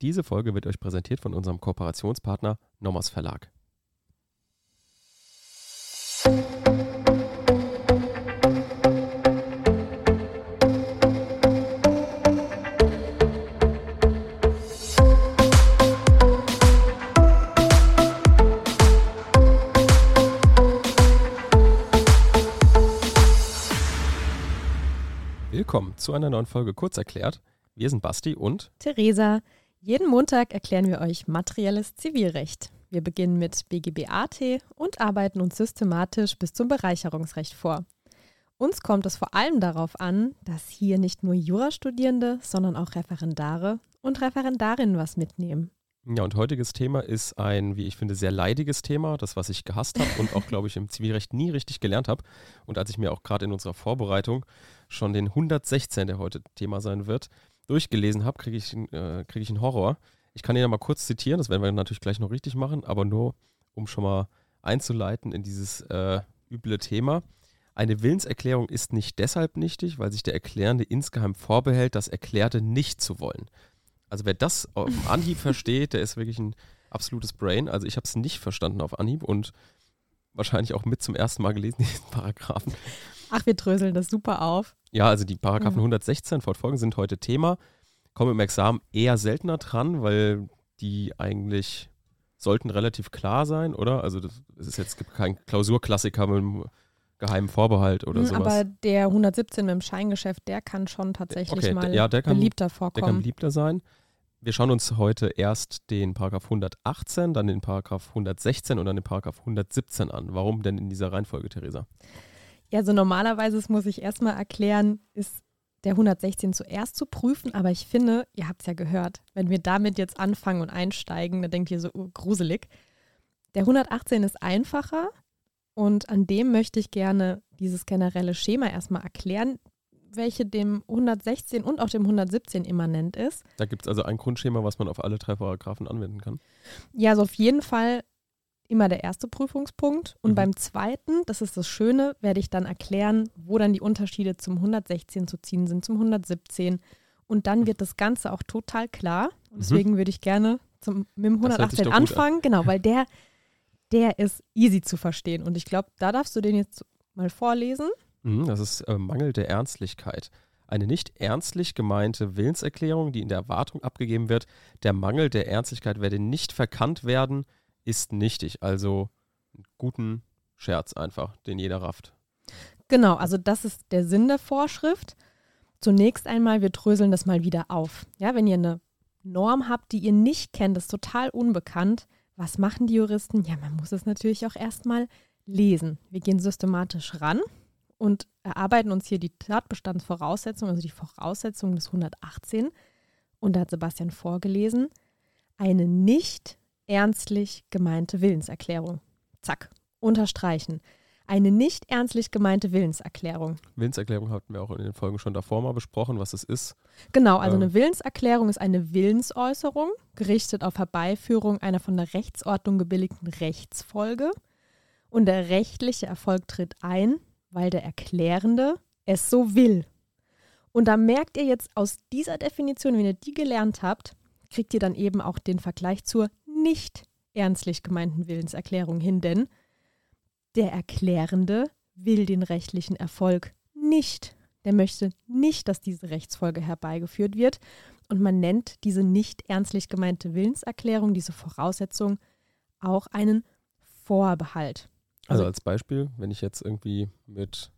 Diese Folge wird euch präsentiert von unserem Kooperationspartner Nomos Verlag. Willkommen zu einer neuen Folge Kurz erklärt. Wir sind Basti und Theresa. Jeden Montag erklären wir euch materielles Zivilrecht. Wir beginnen mit BGBAT und arbeiten uns systematisch bis zum Bereicherungsrecht vor. Uns kommt es vor allem darauf an, dass hier nicht nur Jurastudierende, sondern auch Referendare und Referendarinnen was mitnehmen. Ja, und heutiges Thema ist ein, wie ich finde, sehr leidiges Thema, das, was ich gehasst habe und auch, glaube ich, im Zivilrecht nie richtig gelernt habe. Und als ich mir auch gerade in unserer Vorbereitung schon den 116, der heute Thema sein wird, durchgelesen habe, kriege ich, äh, krieg ich einen Horror. Ich kann ihn ja mal kurz zitieren, das werden wir natürlich gleich noch richtig machen, aber nur, um schon mal einzuleiten in dieses äh, üble Thema. Eine Willenserklärung ist nicht deshalb nichtig, weil sich der Erklärende insgeheim vorbehält, das Erklärte nicht zu wollen. Also wer das auf Anhieb versteht, der ist wirklich ein absolutes Brain. Also ich habe es nicht verstanden auf Anhieb und wahrscheinlich auch mit zum ersten Mal gelesen, diesen Paragraphen. Ach, wir dröseln das super auf. Ja, also die Paragraphen mhm. 116 fortfolgen sind heute Thema. Kommen im Examen eher seltener dran, weil die eigentlich sollten relativ klar sein, oder? Also das, es ist jetzt gibt keinen Klausurklassiker mit einem geheimen Vorbehalt oder mhm, sowas. Aber der 117 mit dem Scheingeschäft, der kann schon tatsächlich okay, mal ja, der kann, beliebter vorkommen. Der kann beliebter sein. Wir schauen uns heute erst den Paragraph 118, dann den Paragraph 116 und dann den Paragraph 117 an. Warum denn in dieser Reihenfolge, Theresa? Ja, so normalerweise, das muss ich erstmal erklären, ist der 116 zuerst zu prüfen, aber ich finde, ihr habt es ja gehört, wenn wir damit jetzt anfangen und einsteigen, dann denkt ihr so uh, gruselig. Der 118 ist einfacher und an dem möchte ich gerne dieses generelle Schema erstmal erklären, welche dem 116 und auch dem 117 immanent ist. Da gibt es also ein Grundschema, was man auf alle drei Paragraphen anwenden kann. Ja, also auf jeden Fall immer der erste Prüfungspunkt. Und mhm. beim zweiten, das ist das Schöne, werde ich dann erklären, wo dann die Unterschiede zum 116 zu ziehen sind, zum 117. Und dann wird das Ganze auch total klar. Und mhm. deswegen mhm. würde ich gerne zum, mit dem 118 anfangen. An. Genau, weil der, der ist easy zu verstehen. Und ich glaube, da darfst du den jetzt mal vorlesen. Mhm, das ist äh, Mangel der Ernstlichkeit. Eine nicht ernstlich gemeinte Willenserklärung, die in der Erwartung abgegeben wird, der Mangel der Ernstlichkeit werde nicht verkannt werden, ist nichtig. Also einen guten Scherz einfach, den jeder rafft. Genau, also das ist der Sinn der Vorschrift. Zunächst einmal, wir dröseln das mal wieder auf. Ja, wenn ihr eine Norm habt, die ihr nicht kennt, ist total unbekannt. Was machen die Juristen? Ja, man muss es natürlich auch erstmal lesen. Wir gehen systematisch ran und erarbeiten uns hier die Tatbestandsvoraussetzungen, also die Voraussetzungen des 118. Und da hat Sebastian vorgelesen, eine nicht ernstlich gemeinte Willenserklärung. Zack, unterstreichen. Eine nicht ernstlich gemeinte Willenserklärung. Willenserklärung hatten wir auch in den Folgen schon davor mal besprochen, was es ist. Genau, also ähm. eine Willenserklärung ist eine Willensäußerung, gerichtet auf Herbeiführung einer von der Rechtsordnung gebilligten Rechtsfolge. Und der rechtliche Erfolg tritt ein, weil der Erklärende es so will. Und da merkt ihr jetzt aus dieser Definition, wenn ihr die gelernt habt, kriegt ihr dann eben auch den Vergleich zur nicht ernstlich gemeinten Willenserklärung hin, denn der Erklärende will den rechtlichen Erfolg nicht. Der möchte nicht, dass diese Rechtsfolge herbeigeführt wird. Und man nennt diese nicht ernstlich gemeinte Willenserklärung, diese Voraussetzung, auch einen Vorbehalt. Also, also als Beispiel, wenn ich jetzt irgendwie mit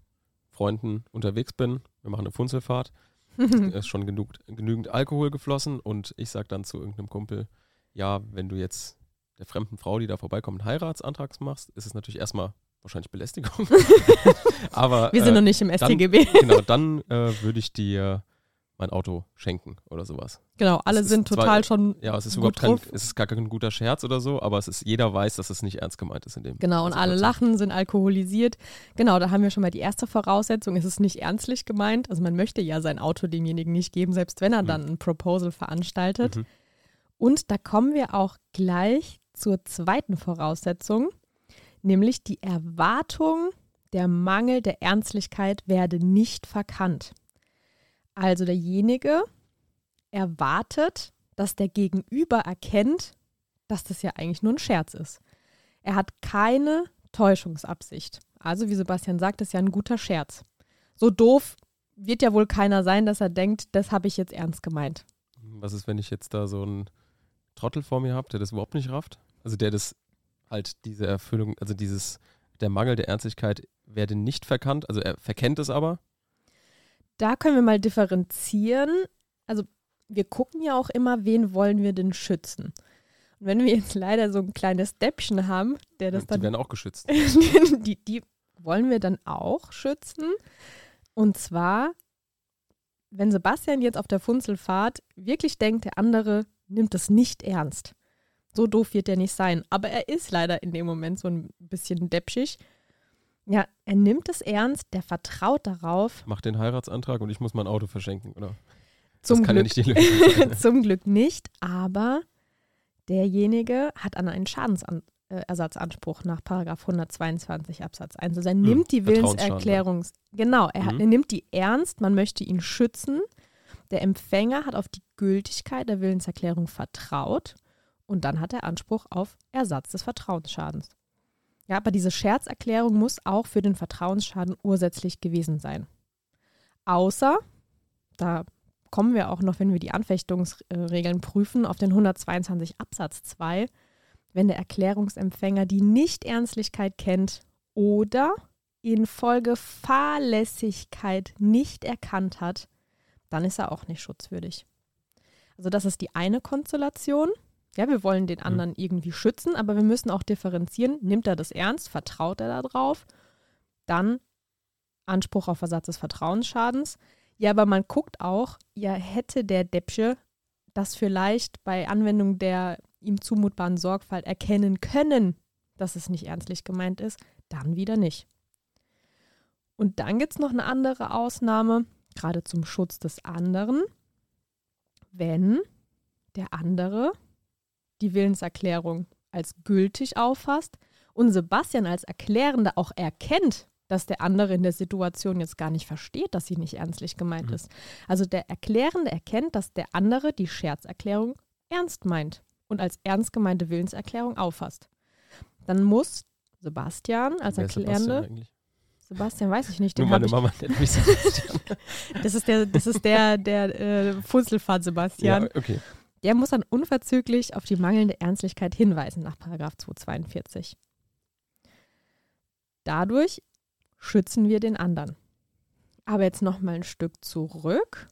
Freunden unterwegs bin, wir machen eine Funzelfahrt, ist schon genug, genügend Alkohol geflossen und ich sage dann zu irgendeinem Kumpel, ja, wenn du jetzt der fremden Frau, die da vorbeikommt, einen Heiratsantrag machst, ist es natürlich erstmal wahrscheinlich Belästigung. Aber wir sind äh, noch nicht im StGB. Dann, genau, dann äh, würde ich dir mein Auto schenken oder sowas. Genau, alle sind total zwar, schon. Ja, es ist überhaupt kein, es ist gar kein guter Scherz oder so, aber es ist, jeder weiß, dass es nicht ernst gemeint ist in dem. Genau, und alle lachen, sind alkoholisiert. Genau, da haben wir schon mal die erste Voraussetzung. Es ist nicht ernstlich gemeint. Also man möchte ja sein Auto demjenigen nicht geben, selbst wenn er mhm. dann ein Proposal veranstaltet. Mhm. Und da kommen wir auch gleich zur zweiten Voraussetzung, nämlich die Erwartung, der Mangel der Ernstlichkeit werde nicht verkannt. Also derjenige erwartet, dass der Gegenüber erkennt, dass das ja eigentlich nur ein Scherz ist. Er hat keine Täuschungsabsicht. Also, wie Sebastian sagt, ist ja ein guter Scherz. So doof wird ja wohl keiner sein, dass er denkt, das habe ich jetzt ernst gemeint. Was ist, wenn ich jetzt da so einen Trottel vor mir habe, der das überhaupt nicht rafft? Also der das halt diese Erfüllung, also dieses, der Mangel der Ernstlichkeit werde nicht verkannt, also er verkennt es aber. Da können wir mal differenzieren. Also wir gucken ja auch immer, wen wollen wir denn schützen. Und wenn wir jetzt leider so ein kleines Däppchen haben, der das die dann. werden auch geschützt. die, die wollen wir dann auch schützen. Und zwar, wenn Sebastian jetzt auf der Funzelfahrt wirklich denkt, der andere nimmt es nicht ernst. So doof wird er nicht sein. Aber er ist leider in dem Moment so ein bisschen deppschig. Ja, er nimmt es ernst, der vertraut darauf. Macht den Heiratsantrag und ich muss mein Auto verschenken, oder? Zum das kann ja Glück, nicht zum Glück nicht, aber derjenige hat an einen Schadensersatzanspruch nach Paragraph 122 Absatz 1. Also er Hm, nimmt die Willenserklärung, genau, er, hat, Mhm. er nimmt die ernst, man möchte ihn schützen. Der Empfänger hat auf die Gültigkeit der Willenserklärung vertraut und dann hat er Anspruch auf Ersatz des Vertrauensschadens. Ja, aber diese Scherzerklärung muss auch für den Vertrauensschaden ursächlich gewesen sein. Außer, da kommen wir auch noch, wenn wir die Anfechtungsregeln prüfen, auf den 122 Absatz 2, wenn der Erklärungsempfänger die Nichternstlichkeit kennt oder infolge Fahrlässigkeit nicht erkannt hat, dann ist er auch nicht schutzwürdig. Also das ist die eine Konstellation. Ja, wir wollen den anderen irgendwie schützen, aber wir müssen auch differenzieren. Nimmt er das ernst? Vertraut er darauf? Dann Anspruch auf Ersatz des Vertrauensschadens. Ja, aber man guckt auch, ja, hätte der Deppsche das vielleicht bei Anwendung der ihm zumutbaren Sorgfalt erkennen können, dass es nicht ernstlich gemeint ist, dann wieder nicht. Und dann gibt es noch eine andere Ausnahme, gerade zum Schutz des anderen, wenn der andere die Willenserklärung als gültig auffasst und Sebastian als Erklärender auch erkennt, dass der andere in der Situation jetzt gar nicht versteht, dass sie nicht ernstlich gemeint Mhm. ist. Also der Erklärende erkennt, dass der andere die Scherzerklärung ernst meint und als ernst gemeinte Willenserklärung auffasst. Dann muss Sebastian als Wer Erklärende, Sebastian? Sebastian weiß ich nicht, Nur den habe meine Mama nennt mich Sebastian. das ist der, das ist der, der äh, Funzelfahrt Sebastian. ja, okay. Der muss dann unverzüglich auf die mangelnde Ernstlichkeit hinweisen nach Paragraph 242. Dadurch schützen wir den anderen. Aber jetzt noch mal ein Stück zurück.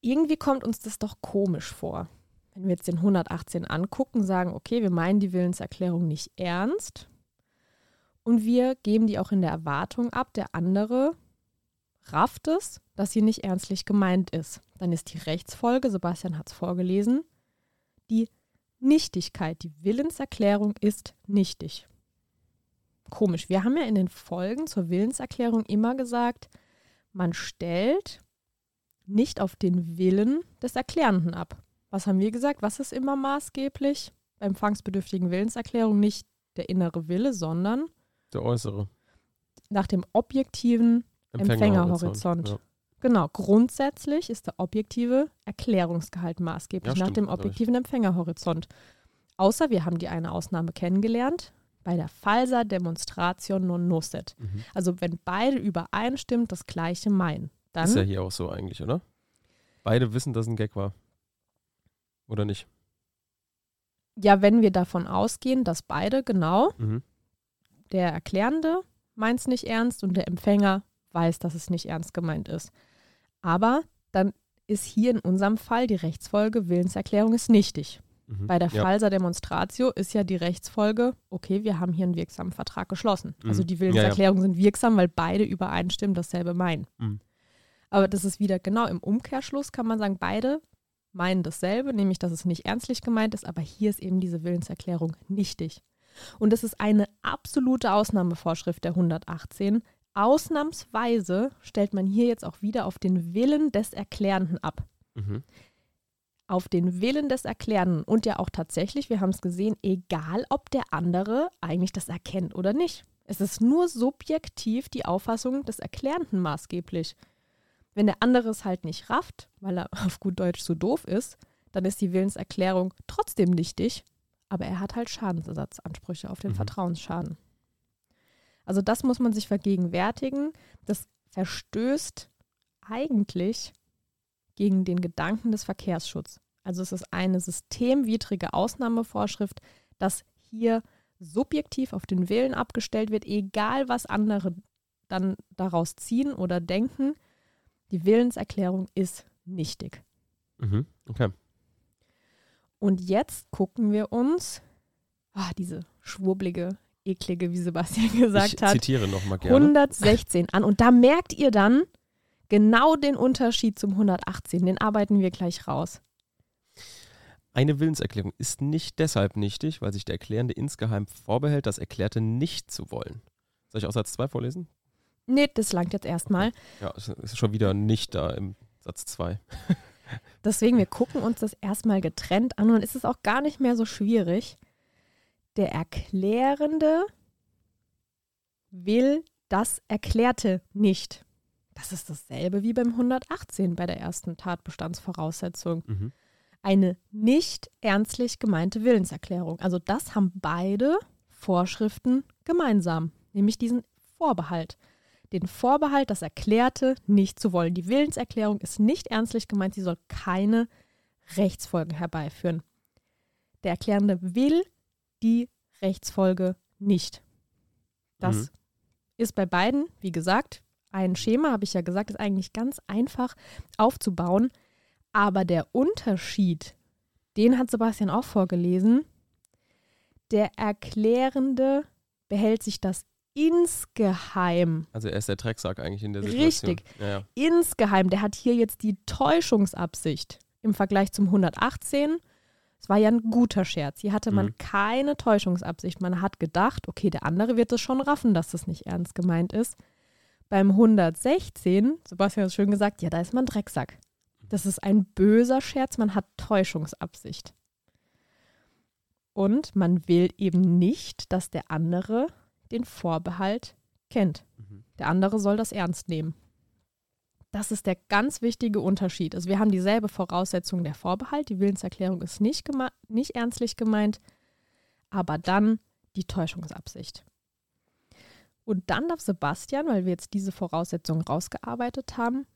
Irgendwie kommt uns das doch komisch vor. Wenn wir jetzt den 118 angucken, sagen, okay, wir meinen die Willenserklärung nicht ernst und wir geben die auch in der Erwartung ab, der andere rafft es, dass sie nicht ernstlich gemeint ist. Dann ist die Rechtsfolge, Sebastian hat es vorgelesen, die Nichtigkeit. Die Willenserklärung ist nichtig. Komisch. Wir haben ja in den Folgen zur Willenserklärung immer gesagt, man stellt nicht auf den Willen des Erklärenden ab. Was haben wir gesagt? Was ist immer maßgeblich? Bei empfangsbedürftigen Willenserklärung nicht der innere Wille, sondern Der äußere. nach dem objektiven Empfängerhorizont. Ja. Genau, grundsätzlich ist der objektive Erklärungsgehalt maßgeblich Ja, nach stimmt, dem objektiven Empfängerhorizont. Außer wir haben die eine Ausnahme kennengelernt bei der Falsa Demonstration non nocet. Mhm. Also wenn beide übereinstimmend das Gleiche meinen, dann Ist ja hier auch so eigentlich, oder? Beide wissen, dass ein Gag war. Oder nicht? ja, wenn wir davon ausgehen, dass beide genau Mhm. Der Erklärende meint es nicht ernst und der Empfänger weiß, dass es nicht ernst gemeint ist. Aber dann ist hier in unserem Fall die Rechtsfolge Willenserklärung ist nichtig. Mhm. Bei der ja. Falsa Demonstratio ist ja die Rechtsfolge, okay, wir haben hier einen wirksamen Vertrag geschlossen. Also Mhm. die Ja, ja. Willenserklärungen sind wirksam, weil beide übereinstimmen, dasselbe meinen. Mhm. Aber das ist wieder genau im Umkehrschluss, kann man sagen, beide meinen dasselbe, nämlich dass es nicht ernstlich gemeint ist, aber hier ist eben diese Willenserklärung nichtig. Und das ist eine absolute Ausnahmevorschrift der 118. Ausnahmsweise stellt man hier jetzt auch wieder auf den Willen des Erklärenden ab Mhm. auf den Willen des Erklärenden und ja auch tatsächlich, wir haben es gesehen, egal ob der andere eigentlich das erkennt oder nicht. Es ist nur subjektiv die Auffassung des Erklärenden maßgeblich. Wenn der andere es halt nicht rafft, weil er auf gut Deutsch so doof ist, dann ist die Willenserklärung trotzdem nichtig, aber er hat halt Schadensersatzansprüche auf den Mhm. Vertrauensschaden. Also das muss man sich vergegenwärtigen. Das verstößt eigentlich gegen den Gedanken des Verkehrsschutzes. Also es ist eine systemwidrige Ausnahmevorschrift, dass hier subjektiv auf den Willen abgestellt wird, egal was andere dann daraus ziehen oder denken. Die Willenserklärung ist nichtig. Mhm. Okay. Und jetzt gucken wir uns ah, diese schwurblige, eklige, wie Sebastian gesagt ich hat, zitiere nochmal gerne. 116 an. Und da merkt ihr dann genau den Unterschied zum 118. Den arbeiten wir gleich raus. Eine Willenserklärung ist nicht deshalb nichtig, weil sich der Erklärende insgeheim vorbehält, das Erklärte nicht zu wollen. Soll ich auch Satz 2 vorlesen? Nee, das langt jetzt erstmal. Ja, es ist schon wieder nicht da im Satz 2. Deswegen, wir gucken uns das erstmal getrennt an und es ist auch gar nicht mehr so schwierig. Der Erklärende will das Erklärte nicht. Das ist dasselbe wie beim 118 bei der ersten Tatbestandsvoraussetzung. Mhm. Eine nicht ernstlich gemeinte Willenserklärung. Also das haben beide Vorschriften gemeinsam, nämlich diesen Vorbehalt. Den Vorbehalt, das Erklärte nicht zu wollen. Die Willenserklärung ist nicht ernstlich gemeint, sie soll keine Rechtsfolgen herbeiführen. Der Erklärende will die Rechtsfolge nicht. Das Mhm. ist bei beiden, wie gesagt, ein Schema, habe ich ja gesagt, ist eigentlich ganz einfach aufzubauen. Aber der Unterschied, den hat Sebastian auch vorgelesen. Der Erklärende behält sich das insgeheim. Also er ist der Drecksack eigentlich in der Situation. Richtig. Ja, ja. Insgeheim, der hat hier jetzt die Täuschungsabsicht im Vergleich zum 118. Es war ja ein guter Scherz. Hier hatte man Mhm. keine Täuschungsabsicht. Man hat gedacht, okay, der andere wird es schon raffen, dass das nicht ernst gemeint ist. Beim 116, Sebastian hat es schön gesagt, ja, da ist man Drecksack. Das ist ein böser Scherz, man hat Täuschungsabsicht. Und man will eben nicht, dass der andere den Vorbehalt kennt. Mhm. Der andere soll das ernst nehmen. Das ist der ganz wichtige Unterschied. Also wir haben dieselbe Voraussetzung der Vorbehalt. Die Willenserklärung ist nicht, nicht ernstlich gemeint, aber dann die Täuschungsabsicht. Und dann darf Sebastian, weil wir jetzt diese Voraussetzung rausgearbeitet haben,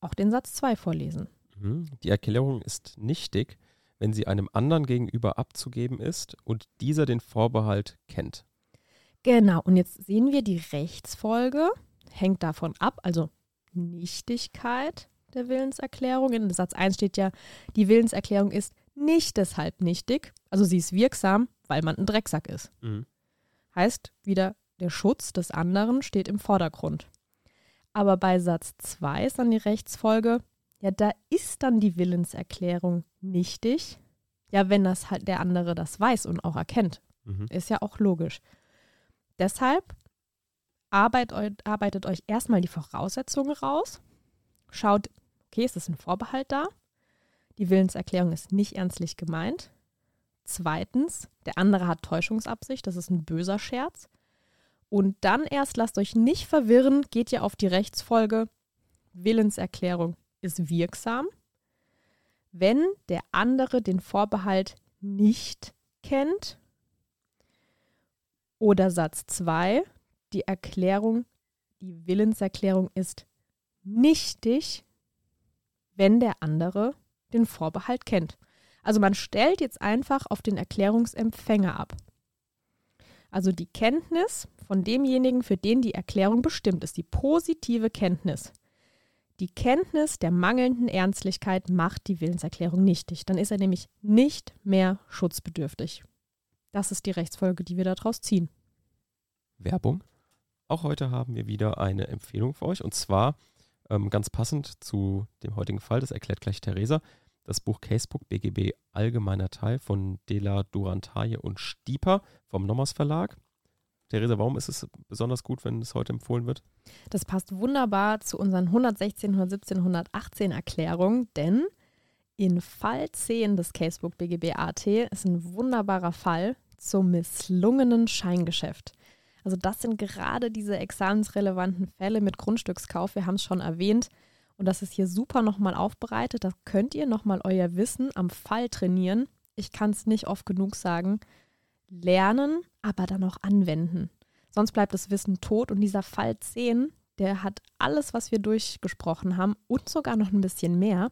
auch den Satz 2 vorlesen. Mhm. Die Erklärung ist nichtig, wenn sie einem anderen gegenüber abzugeben ist und dieser den Vorbehalt kennt. Genau, und jetzt sehen wir, die Rechtsfolge hängt davon ab, also Nichtigkeit der Willenserklärung. In Satz 1 steht ja, die Willenserklärung ist nicht deshalb nichtig, also sie ist wirksam, weil man ein Drecksack ist. Mhm. Heißt wieder, der Schutz des anderen steht im Vordergrund. Aber bei Satz 2 ist dann die Rechtsfolge, ja, da ist dann die Willenserklärung nichtig, ja, wenn das halt der andere das weiß und auch erkennt. Mhm. Ist ja auch logisch. Deshalb arbeit, eu- arbeitet euch erstmal die Voraussetzungen raus. Schaut, okay, ist das ein Vorbehalt da? Die Willenserklärung ist nicht ernstlich gemeint. Zweitens, der andere hat Täuschungsabsicht, das ist ein böser Scherz. Und dann erst lasst euch nicht verwirren, geht ihr auf die Rechtsfolge. Willenserklärung ist wirksam, wenn der andere den Vorbehalt nicht kennt oder Satz 2, die Erklärung, die Willenserklärung ist nichtig, wenn der andere den Vorbehalt kennt. Also man stellt jetzt einfach auf den Erklärungsempfänger ab. Also die Kenntnis von demjenigen, für den die Erklärung bestimmt ist, die positive Kenntnis. Die Kenntnis der mangelnden Ernstlichkeit macht die Willenserklärung nichtig. Dann ist er nämlich nicht mehr schutzbedürftig. Das ist die Rechtsfolge, die wir daraus ziehen. Werbung. Auch heute haben wir wieder eine Empfehlung für euch und zwar ähm, ganz passend zu dem heutigen Fall, das erklärt gleich Theresa, das Buch Casebook BGB Allgemeiner Teil von Dela Durantaye und Stieper vom Nommers Verlag. Theresa, warum ist es besonders gut, wenn es heute empfohlen wird? Das passt wunderbar zu unseren 116, 117, 118 Erklärungen, denn in Fall 10 des Casebook BGB AT ist ein wunderbarer Fall zum misslungenen Scheingeschäft. Also das sind gerade diese examensrelevanten Fälle mit Grundstückskauf, wir haben es schon erwähnt. Und das ist hier super nochmal aufbereitet. Da könnt ihr nochmal euer Wissen am Fall trainieren. Ich kann es nicht oft genug sagen. Lernen, aber dann auch anwenden. Sonst bleibt das Wissen tot und dieser Fall 10, der hat alles, was wir durchgesprochen haben und sogar noch ein bisschen mehr.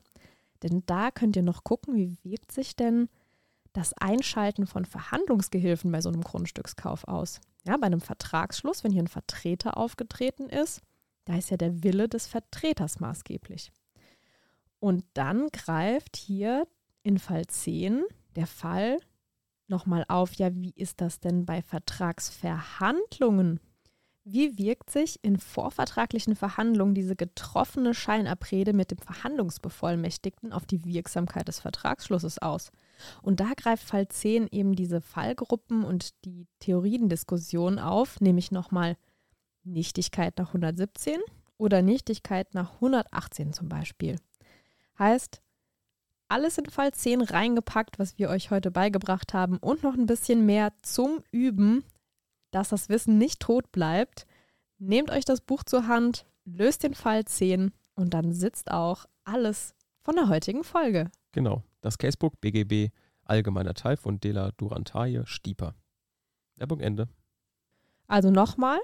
Denn da könnt ihr noch gucken, wie wirkt sich denn das Einschalten von Verhandlungsgehilfen bei so einem Grundstückskauf aus. Ja, bei einem Vertragsschluss, wenn hier ein Vertreter aufgetreten ist, da ist ja der Wille des Vertreters maßgeblich. Und dann greift hier in Fall 10 der Fall nochmal auf, ja, wie ist das denn bei Vertragsverhandlungen? Wie wirkt sich in vorvertraglichen Verhandlungen diese getroffene Scheinabrede mit dem Verhandlungsbevollmächtigten auf die Wirksamkeit des Vertragsschlusses aus? Und da greift Fall 10 eben diese Fallgruppen und die Theoriendiskussion auf, nämlich nochmal Nichtigkeit nach 117 oder Nichtigkeit nach 118 zum Beispiel. Heißt, alles in Fall 10 reingepackt, was wir euch heute beigebracht haben und noch ein bisschen mehr zum Üben, dass das Wissen nicht tot bleibt. Nehmt euch das Buch zur Hand, löst den Fall 10 und dann sitzt auch alles von der heutigen Folge. Genau, das Casebook BGB Allgemeiner Teil von Dela Durantaye Stieper. Werbung Ende. Also nochmal,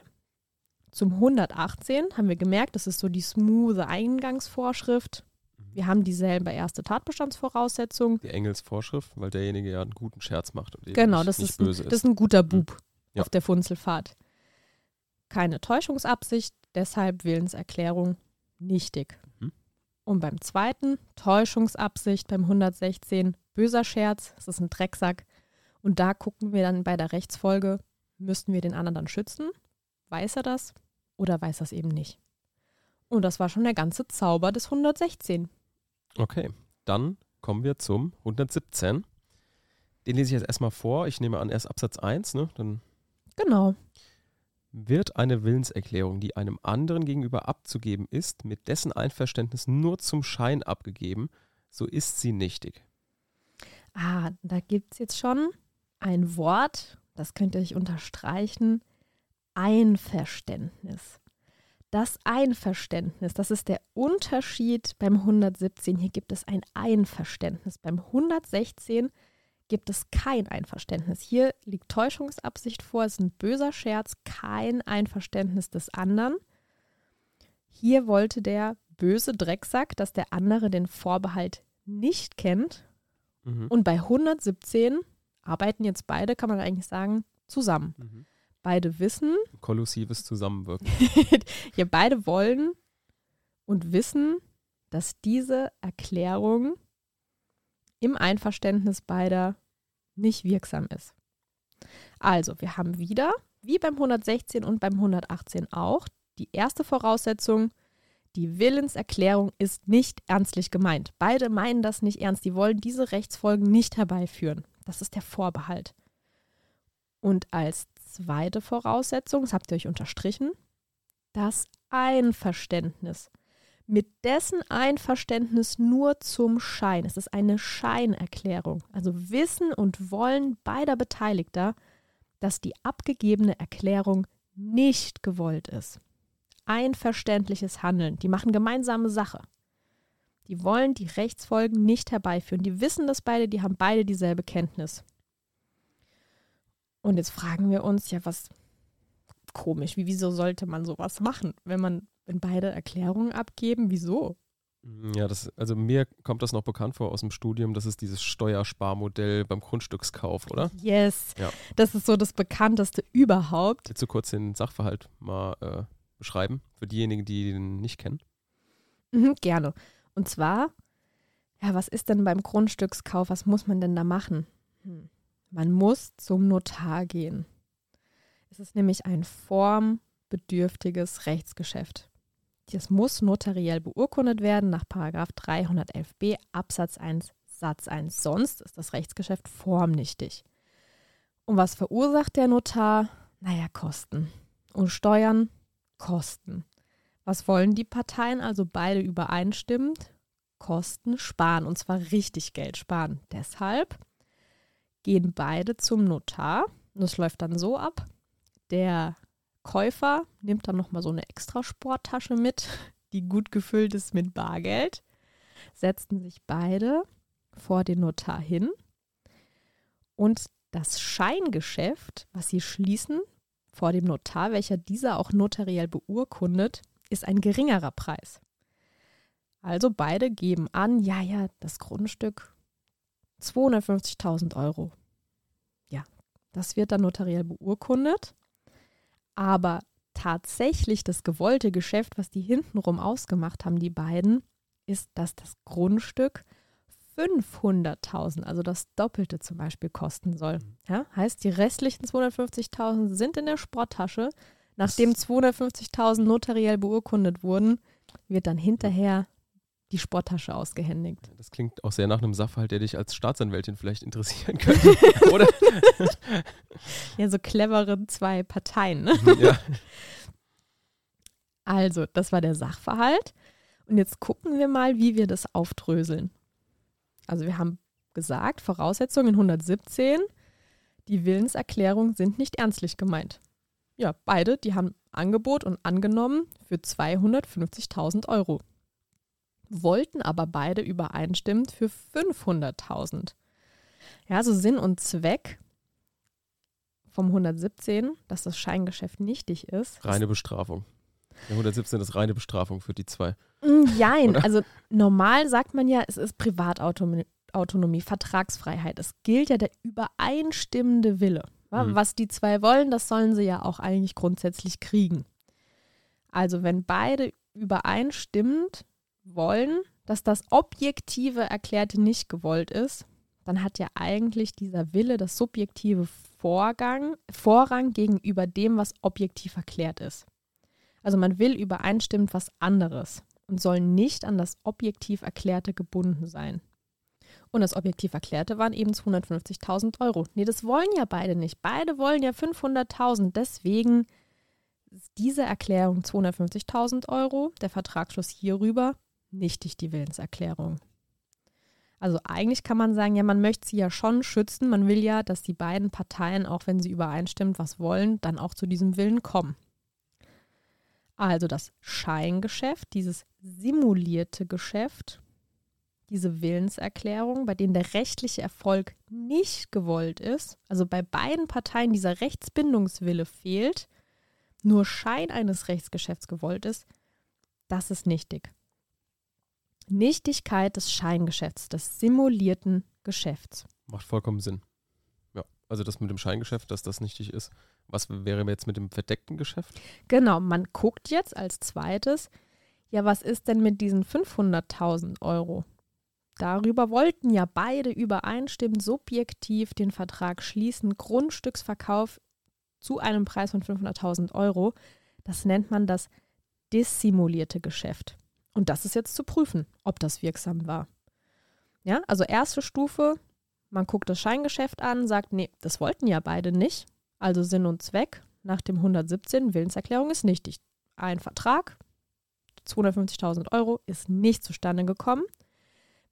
zum 118 haben wir gemerkt, das ist so die smooth Eingangsvorschrift. Wir haben dieselbe erste Tatbestandsvoraussetzung. Die Engelsvorschrift, weil derjenige ja einen guten Scherz macht. Und genau, nicht, das, nicht ist böse ein, das ist ein guter Bub mhm. auf der Funzelfahrt. Keine Täuschungsabsicht, deshalb Willenserklärung nichtig. Mhm. Und beim zweiten, Täuschungsabsicht beim 116, böser Scherz, das ist ein Drecksack. Und da gucken wir dann bei der Rechtsfolge, müssten wir den anderen dann schützen? Weiß er das oder weiß er es eben nicht? Und das war schon der ganze Zauber des 116. Okay, dann kommen wir zum 117. Den lese ich jetzt erstmal vor. Ich nehme an, erst Absatz 1, ne? Dann genau. Wird eine Willenserklärung, die einem anderen gegenüber abzugeben ist, mit dessen Einverständnis nur zum Schein abgegeben, so ist sie nichtig. Ah, da gibt es jetzt schon ein Wort, das könnt ihr euch unterstreichen. Einverständnis. Das Einverständnis, das ist der Unterschied beim 117. Hier gibt es ein Einverständnis. Beim 116 gibt es kein Einverständnis. Hier liegt Täuschungsabsicht vor, es ist ein böser Scherz, kein Einverständnis des anderen. Hier wollte der böse Drecksack, dass der andere den Vorbehalt nicht kennt. Mhm. Und bei 117 arbeiten jetzt beide, kann man eigentlich sagen, zusammen. Mhm. Beide wissen. Kollusives Zusammenwirken. ja, beide wollen und wissen, dass diese Erklärung im Einverständnis beider nicht wirksam ist. Also, wir haben wieder, wie beim 116 und beim 118 auch, die erste Voraussetzung, die Willenserklärung ist nicht ernstlich gemeint. Beide meinen das nicht ernst. Die wollen diese Rechtsfolgen nicht herbeiführen. Das ist der Vorbehalt. Und als zweite Voraussetzung, das habt ihr euch unterstrichen, das Einverständnis. Mit dessen Einverständnis nur zum Schein. Es ist eine Scheinerklärung. Also Wissen und Wollen beider Beteiligter, dass die abgegebene Erklärung nicht gewollt ist. Einverständliches Handeln. Die machen gemeinsame Sache. Die wollen die Rechtsfolgen nicht herbeiführen. Die wissen das beide, die haben beide dieselbe Kenntnis. Und jetzt fragen wir uns, ja, was komisch, wie, wieso sollte man sowas machen, wenn man, wenn beide Erklärungen abgeben, wieso? Mm, ja, das, also mir kommt das noch bekannt vor aus dem Studium. Das ist dieses Steuersparmodell beim Grundstückskauf, oder? Yes. Ja. Das ist so das bekannteste überhaupt. Willst du kurz den Sachverhalt mal äh, beschreiben für diejenigen, die ihn nicht kennen? Mhm, gerne. Und zwar, ja, was ist denn beim Grundstückskauf? Was muss man denn da machen? Hm. Man muss zum Notar gehen. Es ist nämlich ein formbedürftiges Rechtsgeschäft. Das muss notariell beurkundet werden nach 311b Absatz 1 Satz 1. Sonst ist das Rechtsgeschäft formnichtig. Und was verursacht der Notar? Naja, Kosten. Und Steuern? Kosten. Was wollen die Parteien also beide übereinstimmend? Kosten sparen und zwar richtig Geld sparen. Deshalb gehen beide zum Notar. Und es läuft dann so ab. Der Käufer nimmt dann nochmal so eine extra Sporttasche mit, die gut gefüllt ist mit Bargeld, setzten sich beide vor den Notar hin und das Scheingeschäft, was sie schließen vor dem Notar, welcher dieser auch notariell beurkundet, ist ein geringerer Preis. Also beide geben an, ja, ja, das Grundstück 250.000 Euro. Ja, das wird dann notariell beurkundet. Aber tatsächlich das gewollte Geschäft, was die hintenrum ausgemacht haben, die beiden, ist, dass das Grundstück 500.000, also das Doppelte zum Beispiel, kosten soll. Mhm. Ja, heißt, die restlichen 250.000 sind in der Sporttasche. Nachdem 250.000 notariell beurkundet wurden, wird dann hinterher die Sporttasche ausgehändigt. Das klingt auch sehr nach einem Sachverhalt, der dich als Staatsanwältin vielleicht interessieren könnte, oder? ja, so clevere zwei Parteien. Ne? Ja. Also, das war der Sachverhalt. Und jetzt gucken wir mal, wie wir das aufdröseln. Also wir haben gesagt, Voraussetzungen 117, die Willenserklärungen sind nicht ernstlich gemeint. Ja, beide, die haben Angebot und angenommen für 250.000 Euro. Wollten aber beide übereinstimmend für 500.000. Ja, also Sinn und Zweck vom 117, dass das Scheingeschäft nichtig ist. Reine Bestrafung. Der 117 ist reine Bestrafung für die zwei. Nein, also normal sagt man ja, es ist Privatautonomie, Vertragsfreiheit. Es gilt ja der übereinstimmende Wille. Mhm. Was die zwei wollen, das sollen sie ja auch eigentlich grundsätzlich kriegen. Also wenn beide übereinstimmend wollen, dass das Objektive Erklärte nicht gewollt ist, dann hat ja eigentlich dieser Wille das subjektive Vorgang, Vorrang gegenüber dem, was objektiv erklärt ist. Also man will übereinstimmend was anderes und soll nicht an das objektiv Erklärte gebunden sein. Und das objektiv Erklärte waren eben 250.000 Euro. Nee, das wollen ja beide nicht. Beide wollen ja 500.000. Deswegen ist diese Erklärung 250.000 Euro, der Vertragsschluss hierüber, nichtig die Willenserklärung. Also eigentlich kann man sagen, ja, man möchte sie ja schon schützen. Man will ja, dass die beiden Parteien, auch wenn sie übereinstimmt, was wollen, dann auch zu diesem Willen kommen. Also das Scheingeschäft, dieses simulierte Geschäft, diese Willenserklärung, bei denen der rechtliche Erfolg nicht gewollt ist, also bei beiden Parteien dieser Rechtsbindungswille fehlt, nur Schein eines Rechtsgeschäfts gewollt ist, das ist nichtig. Nichtigkeit des Scheingeschäfts, des simulierten Geschäfts. Macht vollkommen Sinn. Ja, also das mit dem Scheingeschäft, dass das nichtig ist, was wäre jetzt mit dem verdeckten Geschäft? Genau, man guckt jetzt als zweites, ja, was ist denn mit diesen 500.000 Euro? Darüber wollten ja beide übereinstimmend subjektiv den Vertrag schließen, Grundstücksverkauf zu einem Preis von 500.000 Euro. Das nennt man das dissimulierte Geschäft. Und das ist jetzt zu prüfen, ob das wirksam war. Ja, also erste Stufe, man guckt das Scheingeschäft an, sagt, nee, das wollten ja beide nicht. Also Sinn und Zweck nach dem 117 Willenserklärung ist nichtig. Ein Vertrag, 250.000 Euro, ist nicht zustande gekommen.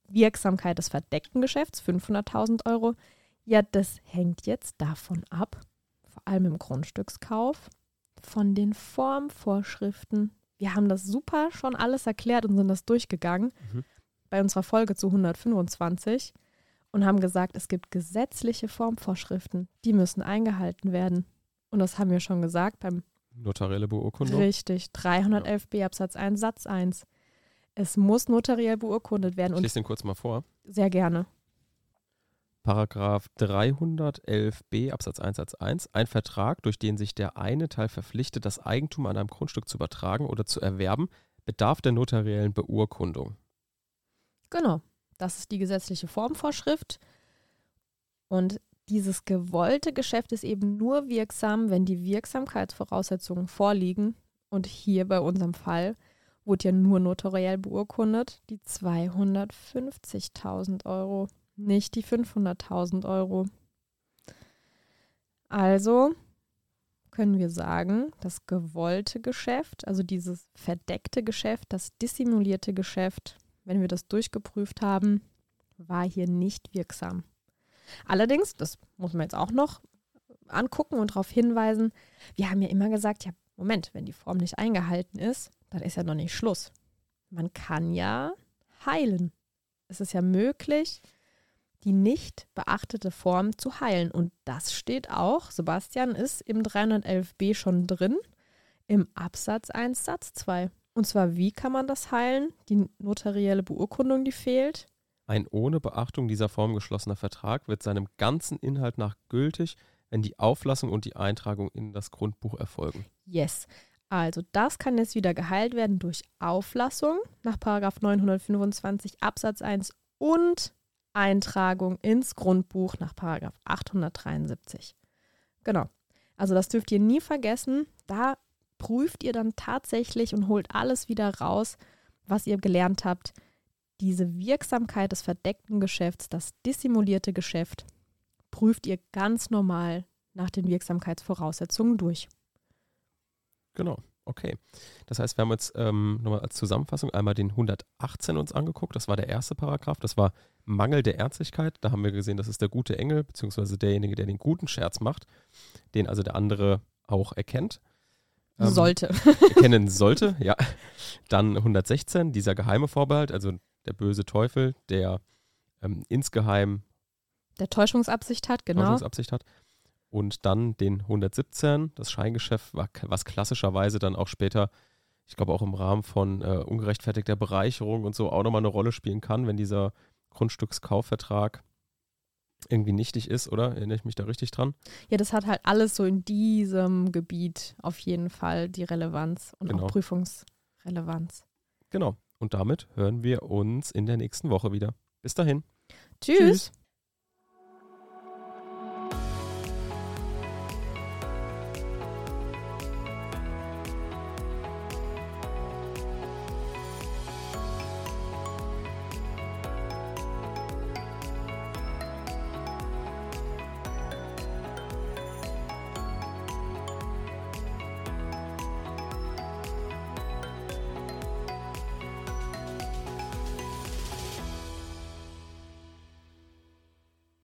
Wirksamkeit des verdeckten Geschäfts, 500.000 Euro. Ja, das hängt jetzt davon ab, vor allem im Grundstückskauf, von den Formvorschriften. Wir haben das super schon alles erklärt und sind das durchgegangen mhm. bei unserer Folge zu 125 und haben gesagt, es gibt gesetzliche Formvorschriften, die müssen eingehalten werden. Und das haben wir schon gesagt beim Notarielle Beurkundung. Richtig, 311b Absatz 1 Satz 1. Es muss notariell beurkundet werden. Ich lese den kurz mal vor. Sehr gerne. Paragraph 311b Absatz 1 Satz 1. Ein Vertrag, durch den sich der eine Teil verpflichtet, das Eigentum an einem Grundstück zu übertragen oder zu erwerben, bedarf der notariellen Beurkundung. Genau. Das ist die gesetzliche Formvorschrift. Und dieses gewollte Geschäft ist eben nur wirksam, wenn die Wirksamkeitsvoraussetzungen vorliegen. Und hier bei unserem Fall wurde ja nur notariell beurkundet, die 250.000 Euro, nicht die 500.000 Euro. Also können wir sagen, das gewollte Geschäft, also dieses verdeckte Geschäft, das dissimulierte Geschäft, wenn wir das durchgeprüft haben, war hier nicht wirksam. Allerdings, das muss man jetzt auch noch angucken und darauf hinweisen, wir haben ja immer gesagt, ja, Moment, wenn die Form nicht eingehalten ist, dann ist ja noch nicht Schluss. man kann ja heilen. Es ist ja möglich, die nicht beachtete Form zu heilen. Und das steht auch, Sebastian, ist im 311b schon drin, im Absatz 1 Satz 2. Und zwar, wie kann man das heilen? Die notarielle Beurkundung, die fehlt. Ein ohne Beachtung dieser Form geschlossener Vertrag wird seinem ganzen Inhalt nach gültig, wenn die Auflassung und die Eintragung in das Grundbuch erfolgen. Yes. Also das kann jetzt wieder geheilt werden durch Auflassung nach 925 Absatz 1 und Eintragung ins Grundbuch nach 873. Genau. Also das dürft ihr nie vergessen. Da prüft ihr dann tatsächlich und holt alles wieder raus, was ihr gelernt habt. Diese Wirksamkeit des verdeckten Geschäfts, das dissimulierte Geschäft, prüft ihr ganz normal nach den Wirksamkeitsvoraussetzungen durch. Genau, okay. Das heißt, wir haben jetzt ähm, nochmal als Zusammenfassung einmal den 118 uns angeguckt. Das war der erste Paragraph. Das war Mangel der Ärztlichkeit. Da haben wir gesehen, das ist der gute Engel, beziehungsweise derjenige, der den guten Scherz macht, den also der andere auch erkennt. Ähm, sollte. Erkennen sollte, ja. Dann 116, dieser geheime Vorbehalt, also der böse Teufel, der ähm, insgeheim der Täuschungsabsicht hat, genau. Täuschungsabsicht hat. Und dann den 117, das Scheingeschäft, was klassischerweise dann auch später, ich glaube auch im Rahmen von äh, ungerechtfertigter Bereicherung und so auch nochmal eine Rolle spielen kann, wenn dieser Grundstückskaufvertrag irgendwie nichtig ist, oder? Erinnere ich mich da richtig dran? Ja, das hat halt alles so in diesem Gebiet auf jeden Fall die Relevanz und genau. auch Prüfungsrelevanz. Genau. Und damit hören wir uns in der nächsten Woche wieder. Bis dahin. Tschüss. Tschüss.